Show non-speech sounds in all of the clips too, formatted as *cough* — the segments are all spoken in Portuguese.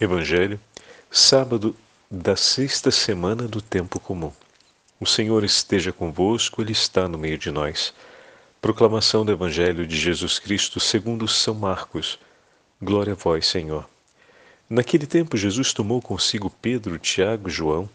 Evangelho, sábado da sexta semana do tempo comum. O Senhor esteja convosco, Ele está no meio de nós. Proclamação do Evangelho de Jesus Cristo segundo São Marcos. Glória a vós, Senhor. Naquele tempo, Jesus tomou consigo Pedro, Tiago e João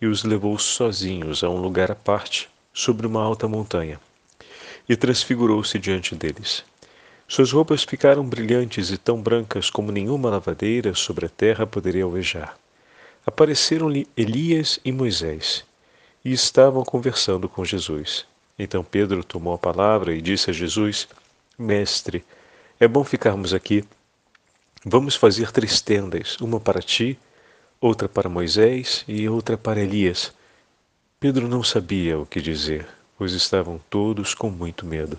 e os levou sozinhos a um lugar à parte, sobre uma alta montanha, e transfigurou-se diante deles. Suas roupas ficaram brilhantes e tão brancas como nenhuma lavadeira sobre a terra poderia alvejar. Apareceram-lhe Elias e Moisés, e estavam conversando com Jesus. Então Pedro tomou a palavra e disse a Jesus: Mestre, é bom ficarmos aqui. Vamos fazer três tendas, uma para ti, outra para Moisés e outra para Elias. Pedro não sabia o que dizer, pois estavam todos com muito medo.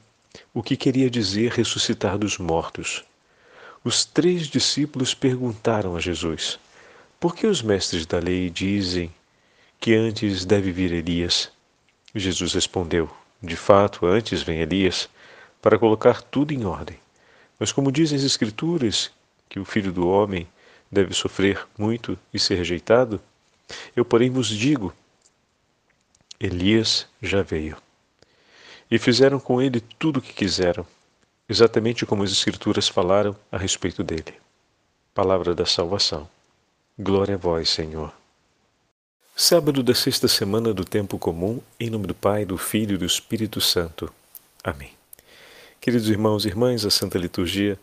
o que queria dizer ressuscitar dos mortos. Os três discípulos perguntaram a Jesus: Por que os mestres da lei dizem que antes deve vir Elias? Jesus respondeu: De fato, antes vem Elias para colocar tudo em ordem. Mas, como dizem as Escrituras, que o filho do homem deve sofrer muito e ser rejeitado, eu, porém, vos digo: Elias já veio e fizeram com ele tudo o que quiseram, exatamente como as Escrituras falaram a respeito dele. Palavra da salvação. Glória a vós, Senhor. Sábado da sexta semana do tempo comum, em nome do Pai, do Filho e do Espírito Santo. Amém. Queridos irmãos e irmãs, a Santa Liturgia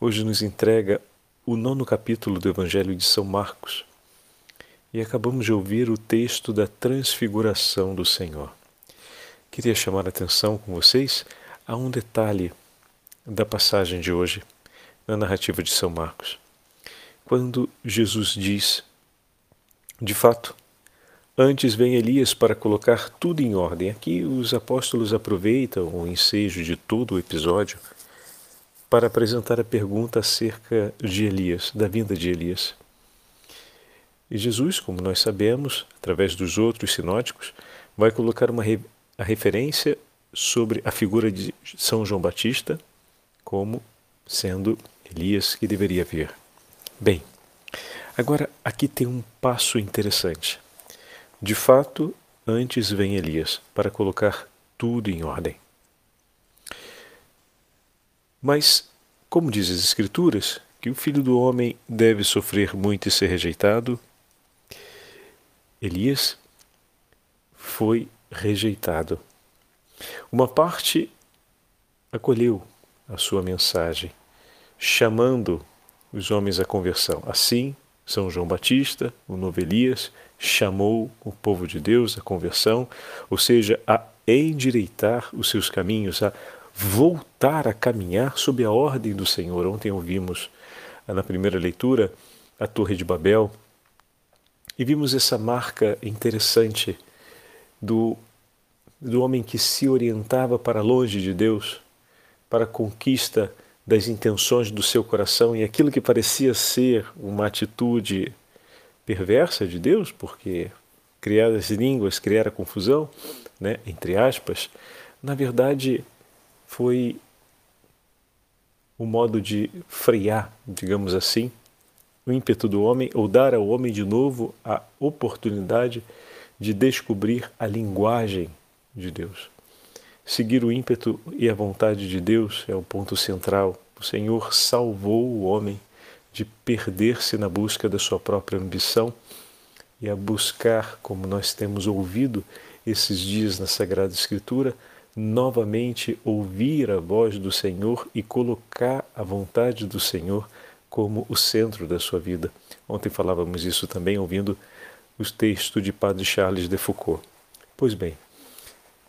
hoje nos entrega o nono capítulo do Evangelho de São Marcos e acabamos de ouvir o texto da transfiguração do Senhor queria chamar a atenção com vocês a um detalhe da passagem de hoje, na narrativa de São Marcos. Quando Jesus diz: De fato, antes vem Elias para colocar tudo em ordem. Aqui os apóstolos aproveitam o ensejo de todo o episódio para apresentar a pergunta acerca de Elias, da vinda de Elias. E Jesus, como nós sabemos, através dos outros sinóticos, vai colocar uma a referência sobre a figura de São João Batista como sendo Elias que deveria vir. Bem, agora aqui tem um passo interessante. De fato, antes vem Elias para colocar tudo em ordem. Mas, como diz as Escrituras, que o filho do homem deve sofrer muito e ser rejeitado, Elias foi rejeitado. Uma parte acolheu a sua mensagem, chamando os homens à conversão. Assim, São João Batista, o novo Elias, chamou o povo de Deus à conversão, ou seja, a endireitar os seus caminhos, a voltar a caminhar sob a ordem do Senhor. Ontem ouvimos na primeira leitura a Torre de Babel e vimos essa marca interessante do do homem que se orientava para longe de Deus, para a conquista das intenções do seu coração e aquilo que parecia ser uma atitude perversa de Deus, porque criar as línguas, criar a confusão, né, entre aspas, na verdade foi o modo de frear, digamos assim, o ímpeto do homem ou dar ao homem de novo a oportunidade de descobrir a linguagem de Deus. Seguir o ímpeto e a vontade de Deus é o ponto central. O Senhor salvou o homem de perder-se na busca da sua própria ambição e a buscar, como nós temos ouvido esses dias na Sagrada Escritura, novamente ouvir a voz do Senhor e colocar a vontade do Senhor como o centro da sua vida. Ontem falávamos isso também ouvindo os textos de Padre Charles de Foucault. Pois bem,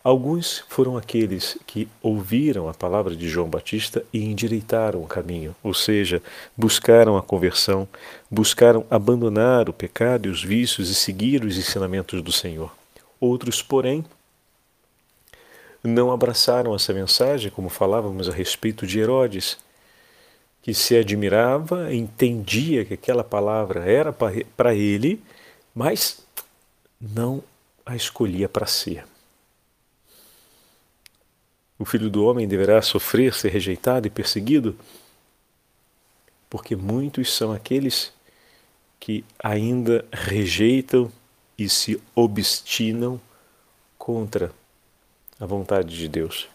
Alguns foram aqueles que ouviram a palavra de João Batista e endireitaram o caminho, ou seja, buscaram a conversão, buscaram abandonar o pecado e os vícios e seguir os ensinamentos do Senhor. Outros, porém, não abraçaram essa mensagem, como falávamos a respeito de Herodes, que se admirava, entendia que aquela palavra era para ele, mas não a escolhia para si. O filho do homem deverá sofrer, ser rejeitado e perseguido, porque muitos são aqueles que ainda rejeitam e se obstinam contra a vontade de Deus.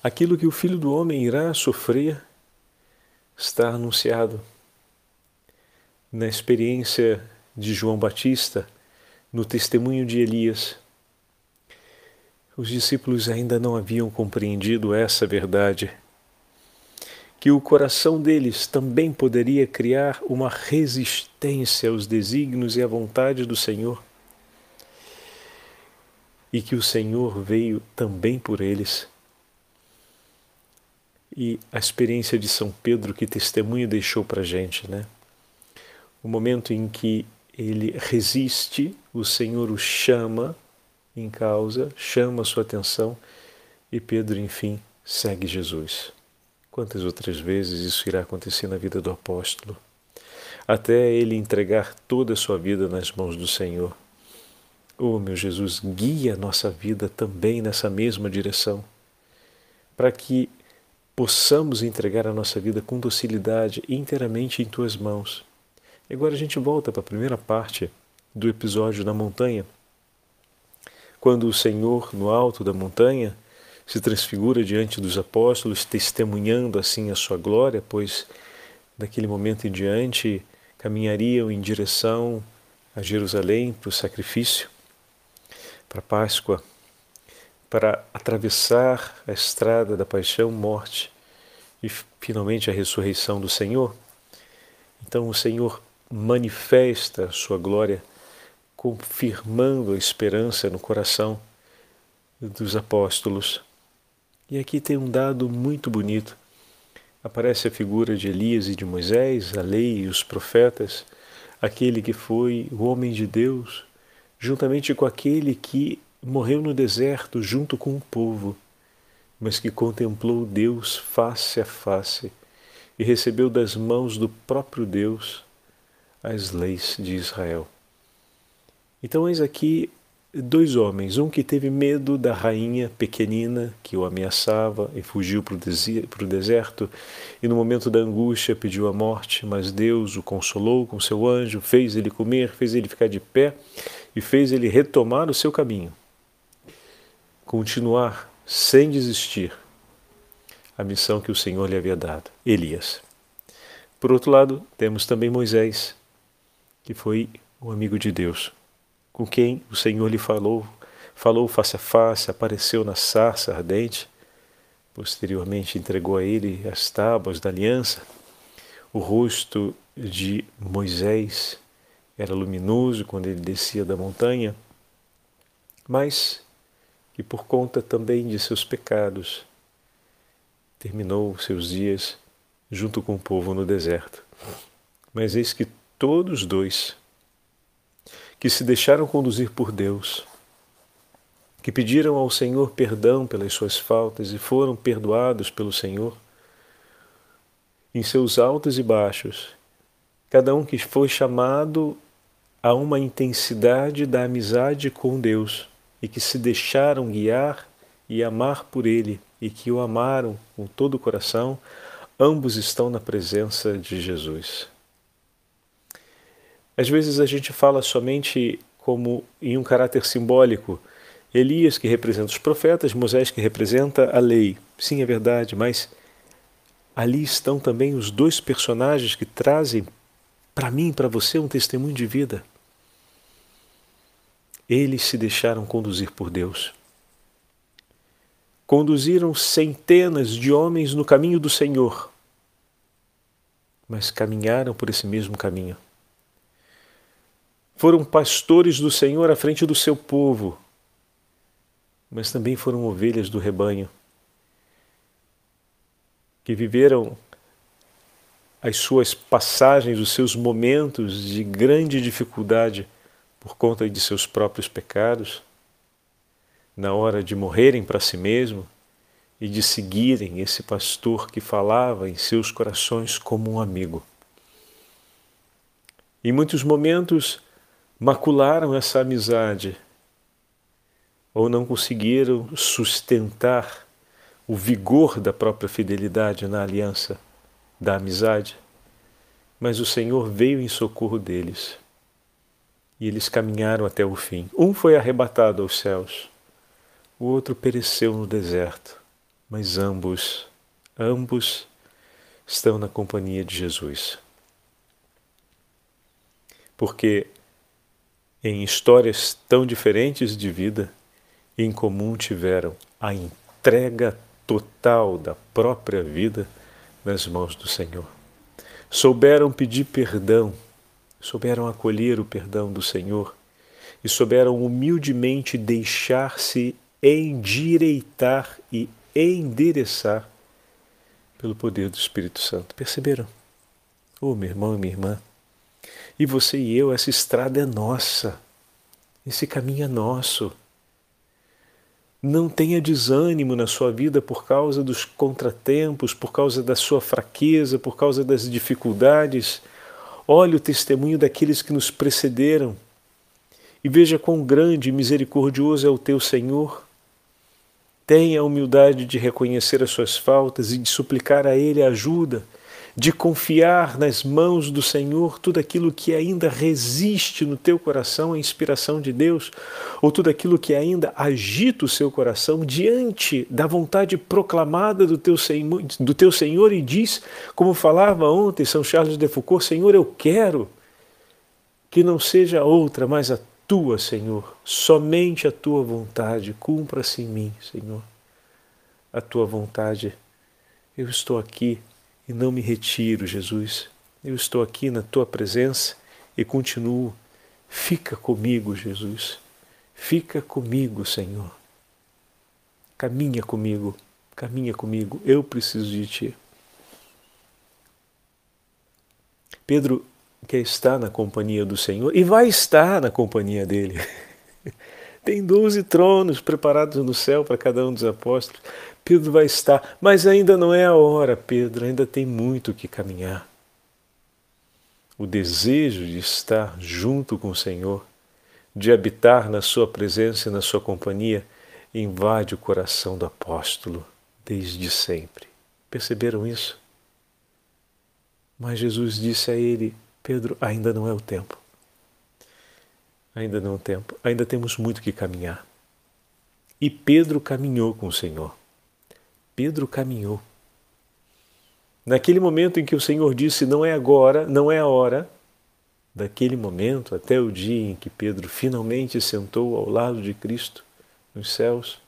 Aquilo que o filho do homem irá sofrer está anunciado na experiência de João Batista, no testemunho de Elias os discípulos ainda não haviam compreendido essa verdade, que o coração deles também poderia criar uma resistência aos desígnios e à vontade do Senhor, e que o Senhor veio também por eles. E a experiência de São Pedro, que testemunho deixou para a gente, né? O momento em que ele resiste, o Senhor o chama em causa, chama a sua atenção e Pedro, enfim, segue Jesus. Quantas outras vezes isso irá acontecer na vida do apóstolo? Até ele entregar toda a sua vida nas mãos do Senhor. Oh, meu Jesus, guia a nossa vida também nessa mesma direção, para que possamos entregar a nossa vida com docilidade inteiramente em tuas mãos. E agora a gente volta para a primeira parte do episódio da montanha quando o Senhor, no alto da montanha, se transfigura diante dos apóstolos, testemunhando assim a sua glória, pois daquele momento em diante caminhariam em direção a Jerusalém para o sacrifício, para a Páscoa, para atravessar a estrada da paixão, morte e finalmente a ressurreição do Senhor. Então o Senhor manifesta a sua glória confirmando a esperança no coração dos apóstolos. E aqui tem um dado muito bonito. Aparece a figura de Elias e de Moisés, a lei e os profetas, aquele que foi o homem de Deus, juntamente com aquele que morreu no deserto junto com o povo, mas que contemplou Deus face a face e recebeu das mãos do próprio Deus as leis de Israel. Então, eis aqui dois homens, um que teve medo da rainha pequenina que o ameaçava e fugiu para o deserto, e no momento da angústia pediu a morte, mas Deus o consolou com seu anjo, fez ele comer, fez ele ficar de pé e fez ele retomar o seu caminho. Continuar sem desistir a missão que o Senhor lhe havia dado, Elias. Por outro lado, temos também Moisés, que foi o amigo de Deus, com quem o Senhor lhe falou, falou face a face, apareceu na sarça ardente, posteriormente entregou a ele as tábuas da aliança. O rosto de Moisés era luminoso quando ele descia da montanha, mas que por conta também de seus pecados terminou seus dias junto com o povo no deserto. Mas eis que todos dois que se deixaram conduzir por Deus, que pediram ao Senhor perdão pelas suas faltas e foram perdoados pelo Senhor, em seus altos e baixos, cada um que foi chamado a uma intensidade da amizade com Deus e que se deixaram guiar e amar por Ele e que o amaram com todo o coração, ambos estão na presença de Jesus. Às vezes a gente fala somente como em um caráter simbólico. Elias, que representa os profetas, Moisés, que representa a lei. Sim, é verdade, mas ali estão também os dois personagens que trazem para mim para você um testemunho de vida. Eles se deixaram conduzir por Deus. Conduziram centenas de homens no caminho do Senhor, mas caminharam por esse mesmo caminho foram pastores do Senhor à frente do seu povo mas também foram ovelhas do rebanho que viveram as suas passagens, os seus momentos de grande dificuldade por conta de seus próprios pecados, na hora de morrerem para si mesmo e de seguirem esse pastor que falava em seus corações como um amigo. Em muitos momentos macularam essa amizade ou não conseguiram sustentar o vigor da própria fidelidade na aliança da amizade, mas o Senhor veio em socorro deles e eles caminharam até o fim. Um foi arrebatado aos céus, o outro pereceu no deserto, mas ambos, ambos estão na companhia de Jesus. Porque em histórias tão diferentes de vida, em comum tiveram a entrega total da própria vida nas mãos do Senhor. Souberam pedir perdão, souberam acolher o perdão do Senhor e souberam humildemente deixar-se endireitar e endereçar pelo poder do Espírito Santo. Perceberam? Oh, meu irmão e minha irmã, e você e eu, essa estrada é nossa, esse caminho é nosso. Não tenha desânimo na sua vida por causa dos contratempos, por causa da sua fraqueza, por causa das dificuldades. Olhe o testemunho daqueles que nos precederam e veja quão grande e misericordioso é o teu Senhor. Tenha a humildade de reconhecer as suas faltas e de suplicar a Ele ajuda de confiar nas mãos do Senhor tudo aquilo que ainda resiste no teu coração à inspiração de Deus, ou tudo aquilo que ainda agita o seu coração diante da vontade proclamada do teu Senhor, do teu Senhor e diz, como falava ontem São Charles de Foucault, Senhor, eu quero que não seja outra, mas a tua, Senhor, somente a tua vontade, cumpra-se em mim, Senhor. A tua vontade. Eu estou aqui e não me retiro, Jesus. Eu estou aqui na tua presença e continuo. Fica comigo, Jesus. Fica comigo, Senhor. Caminha comigo, caminha comigo. Eu preciso de ti. Pedro quer estar na companhia do Senhor e vai estar na companhia dele. *laughs* Tem doze tronos preparados no céu para cada um dos apóstolos. Pedro vai estar, mas ainda não é a hora, Pedro, ainda tem muito que caminhar. O desejo de estar junto com o Senhor, de habitar na Sua presença e na Sua companhia, invade o coração do apóstolo desde sempre. Perceberam isso? Mas Jesus disse a ele: Pedro, ainda não é o tempo. Ainda não é o tempo. Ainda temos muito que caminhar. E Pedro caminhou com o Senhor. Pedro caminhou. Naquele momento em que o Senhor disse: Não é agora, não é a hora, daquele momento até o dia em que Pedro finalmente sentou ao lado de Cristo nos céus,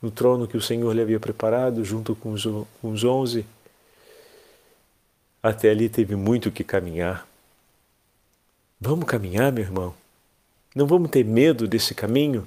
no trono que o Senhor lhe havia preparado, junto com os, com os onze, até ali teve muito que caminhar. Vamos caminhar, meu irmão? Não vamos ter medo desse caminho?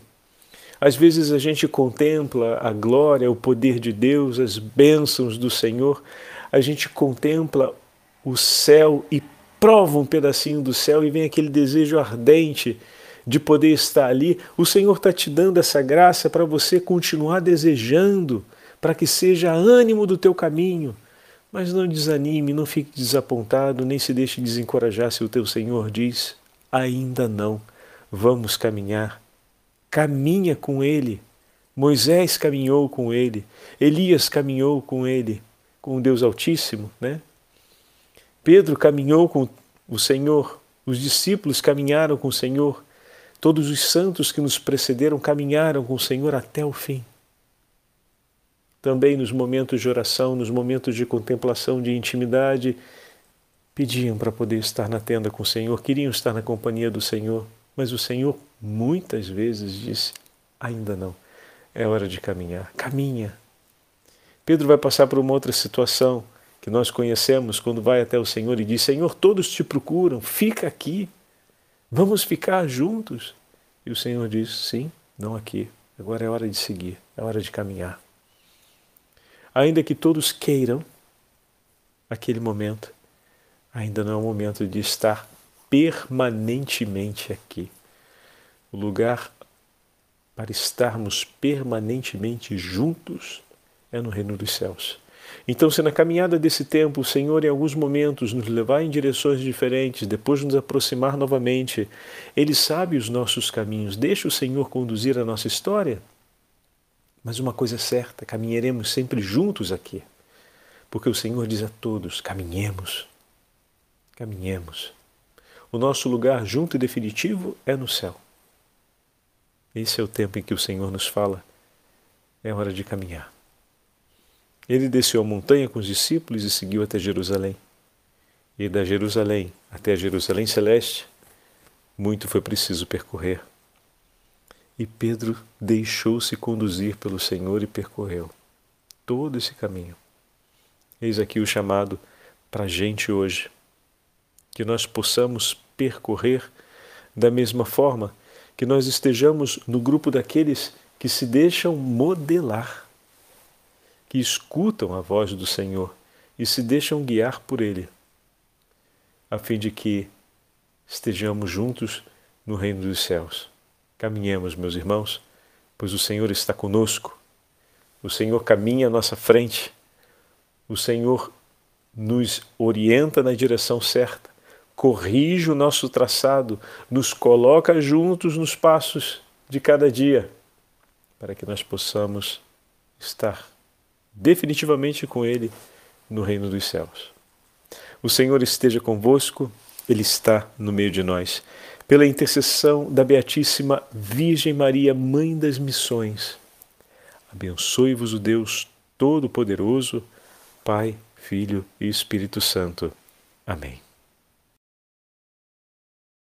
Às vezes a gente contempla a glória, o poder de Deus, as bênçãos do Senhor, a gente contempla o céu e prova um pedacinho do céu e vem aquele desejo ardente de poder estar ali. O Senhor está te dando essa graça para você continuar desejando, para que seja ânimo do teu caminho. Mas não desanime, não fique desapontado, nem se deixe desencorajar se o teu Senhor diz: ainda não, vamos caminhar caminha com ele. Moisés caminhou com ele, Elias caminhou com ele, com o Deus Altíssimo, né? Pedro caminhou com o Senhor, os discípulos caminharam com o Senhor, todos os santos que nos precederam caminharam com o Senhor até o fim. Também nos momentos de oração, nos momentos de contemplação, de intimidade, pediam para poder estar na tenda com o Senhor, queriam estar na companhia do Senhor. Mas o Senhor muitas vezes disse: ainda não, é hora de caminhar. Caminha. Pedro vai passar por uma outra situação que nós conhecemos quando vai até o Senhor e diz: Senhor, todos te procuram, fica aqui, vamos ficar juntos. E o Senhor diz: sim, não aqui, Agora é hora de seguir, é hora de caminhar. Ainda que todos queiram, aquele momento ainda não é o momento de estar permanentemente aqui. O lugar para estarmos permanentemente juntos é no reino dos céus. Então, se na caminhada desse tempo o Senhor, em alguns momentos, nos levar em direções diferentes, depois nos aproximar novamente, Ele sabe os nossos caminhos, deixa o Senhor conduzir a nossa história. Mas uma coisa é certa: caminharemos sempre juntos aqui, porque o Senhor diz a todos: caminhemos, caminhemos. O nosso lugar junto e definitivo é no céu. Esse é o tempo em que o Senhor nos fala: é hora de caminhar. Ele desceu a montanha com os discípulos e seguiu até Jerusalém. E da Jerusalém até a Jerusalém celeste, muito foi preciso percorrer. E Pedro deixou-se conduzir pelo Senhor e percorreu todo esse caminho. Eis aqui o chamado para a gente hoje, que nós possamos percorrer da mesma forma que nós estejamos no grupo daqueles que se deixam modelar que escutam a voz do Senhor e se deixam guiar por Ele, a fim de que estejamos juntos no reino dos céus. Caminhemos, meus irmãos, pois o Senhor está conosco, o Senhor caminha à nossa frente, o Senhor nos orienta na direção certa, corrige o nosso traçado, nos coloca juntos nos passos de cada dia, para que nós possamos estar definitivamente com Ele no reino dos céus. O Senhor esteja convosco, Ele está no meio de nós. Pela intercessão da Beatíssima Virgem Maria, Mãe das Missões, abençoe-vos o Deus Todo-Poderoso, Pai, Filho e Espírito Santo. Amém.